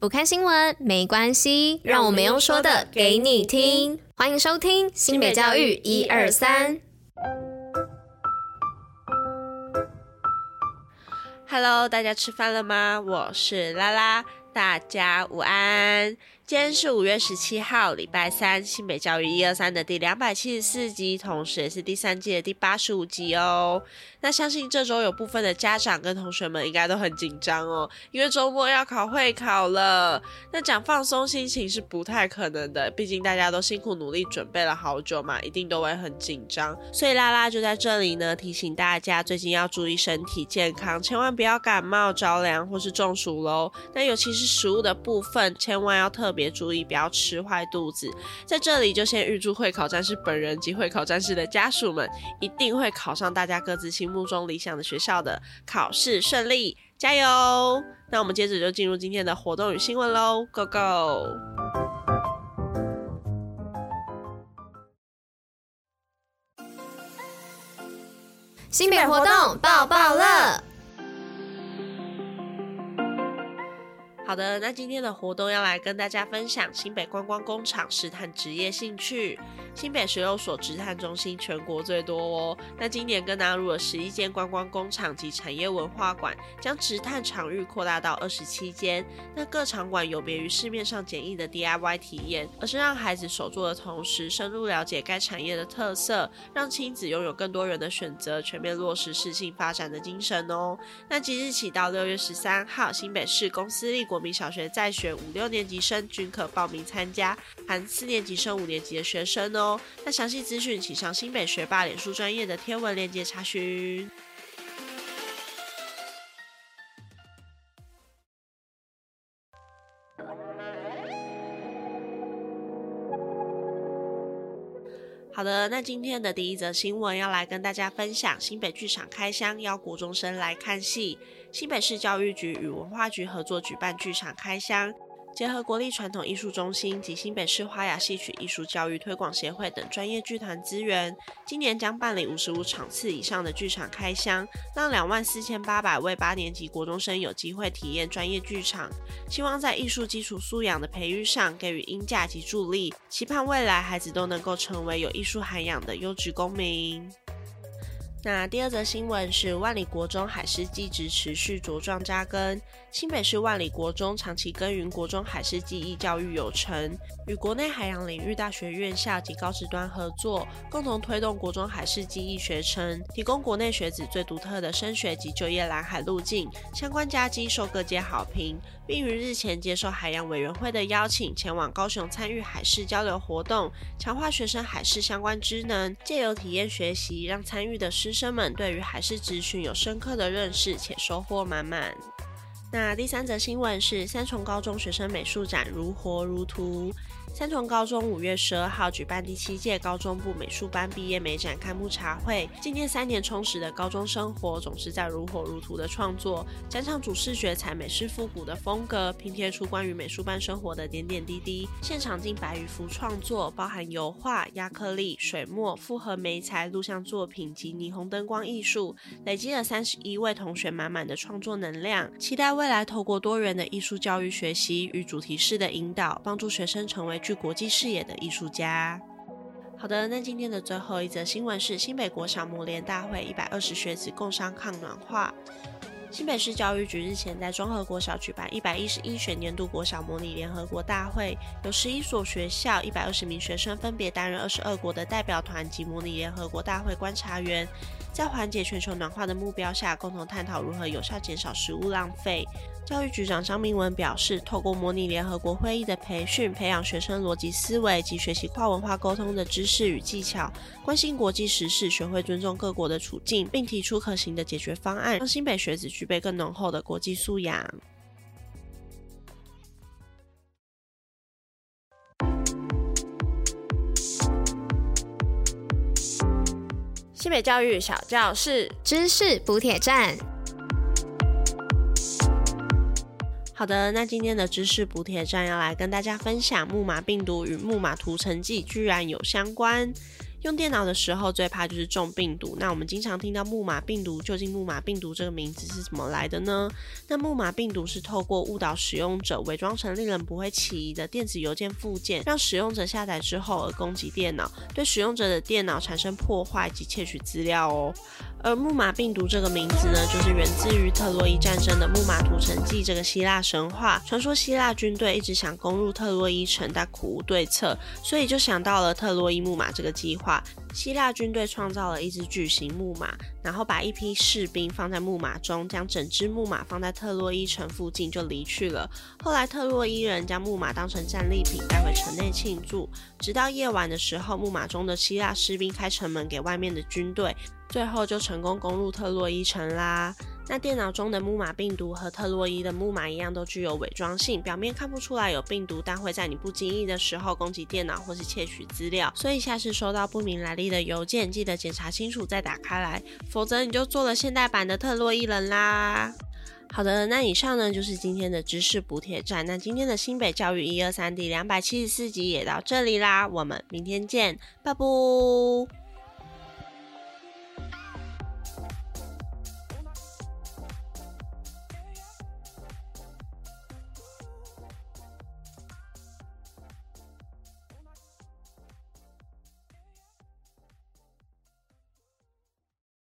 不看新闻没关系，让我们用说的给你听。欢迎收听新北教育一二三。Hello，大家吃饭了吗？我是拉拉，大家午安。今天是五月十七号，礼拜三，新北教育一二三的第两百七十四集，同时也是第三季的第八十五集哦。那相信这周有部分的家长跟同学们应该都很紧张哦，因为周末要考会考了。那讲放松心情是不太可能的，毕竟大家都辛苦努力准备了好久嘛，一定都会很紧张。所以拉拉就在这里呢，提醒大家最近要注意身体健康，千万不要感冒、着凉或是中暑喽。那尤其是食物的部分，千万要特别。别注意，不要吃坏肚子。在这里就先预祝会考战士本人及会考战士的家属们，一定会考上大家各自心目中理想的学校的，考试顺利，加油！那我们接着就进入今天的活动与新闻喽，Go Go！新北活动爆爆乐。好的，那今天的活动要来跟大家分享新北观光工厂试探职业兴趣。新北十六所职探中心全国最多哦。那今年更纳入了十一间观光工厂及产业文化馆，将职探场域扩大到二十七间。那各场馆有别于市面上简易的 DIY 体验，而是让孩子手作的同时，深入了解该产业的特色，让亲子拥有更多元的选择，全面落实适性发展的精神哦。那即日起到六月十三号，新北市公私立国国民小学在学五六年级生均可报名参加，含四年级升五年级的学生哦。那详细资讯请上新北学霸脸书专业的天文链接查询。好的，那今天的第一则新闻要来跟大家分享，新北剧场开箱邀国中生来看戏。新北市教育局与文化局合作举办剧场开箱。结合国立传统艺术中心及新北市花雅戏曲艺术教育推广协会等专业剧团资源，今年将办理五十五场次以上的剧场开箱，让两万四千八百位八年级国中生有机会体验专业剧场。希望在艺术基础素养的培育上给予鹰架及助力，期盼未来孩子都能够成为有艺术涵养的优质公民。那第二则新闻是万里国中海事技职持续茁壮扎根。新北市万里国中长期耕耘国中海事技艺教育有成，与国内海洋领域大学院校及高职端合作，共同推动国中海事技艺学程，提供国内学子最独特的升学及就业蓝海路径。相关佳绩受各界好评，并于日前接受海洋委员会的邀请，前往高雄参与海事交流活动，强化学生海事相关知能，借由体验学习，让参与的师生们对于海事职训有深刻的认识，且收获满满。那第三则新闻是三重高中学生美术展如火如荼。三重高中五月十二号举办第七届高中部美术班毕业美展开幕茶会，纪念三年充实的高中生活，总是在如火如荼的创作。展场主视觉采美式复古的风格，拼贴出关于美术班生活的点点滴滴。现场近百余幅创作，包含油画、压克力、水墨、复合媒材、录像作品及霓虹灯光艺术，累积了三十一位同学满满的创作能量。期待未来透过多元的艺术教育学习与主题式的引导，帮助学生成为。具国际视野的艺术家。好的，那今天的最后一则新闻是新北国小模联大会一百二十学子共商抗暖化。新北市教育局日前在综合国小举办一百一十一学年度国小模拟联合国大会，有十一所学校一百二十名学生分别担任二十二国的代表团及模拟联合国大会观察员，在缓解全球暖化的目标下，共同探讨如何有效减少食物浪费。教育局长张明文表示，透过模拟联合国会议的培训，培养学生逻辑思维及学习跨文化沟通的知识与技巧，关心国际时事，学会尊重各国的处境，并提出可行的解决方案，让新北学子具备更浓厚的国际素养。新北教育小教室，知识补铁站。好的，那今天的知识补铁站要来跟大家分享木马病毒与木马屠城记居然有相关。用电脑的时候最怕就是中病毒。那我们经常听到木马病毒，究竟木马病毒这个名字是怎么来的呢？那木马病毒是透过误导使用者，伪装成令人不会起疑的电子邮件附件，让使用者下载之后而攻击电脑，对使用者的电脑产生破坏及窃取资料哦。而木马病毒这个名字呢，就是源自于特洛伊战争的木马屠城记这个希腊神话。传说希腊军队一直想攻入特洛伊城，但苦无对策，所以就想到了特洛伊木马这个计划。希腊军队创造了一只巨型木马，然后把一批士兵放在木马中，将整只木马放在特洛伊城附近就离去了。后来特洛伊人将木马当成战利品带回城内庆祝，直到夜晚的时候，木马中的希腊士兵开城门给外面的军队。最后就成功攻入特洛伊城啦。那电脑中的木马病毒和特洛伊的木马一样，都具有伪装性，表面看不出来有病毒，但会在你不经意的时候攻击电脑或是窃取资料。所以下次收到不明来历的邮件，记得检查清楚再打开来，否则你就做了现代版的特洛伊人啦。好的，那以上呢就是今天的知识补帖站。那今天的新北教育一二三第两百七十四集也到这里啦，我们明天见，拜拜。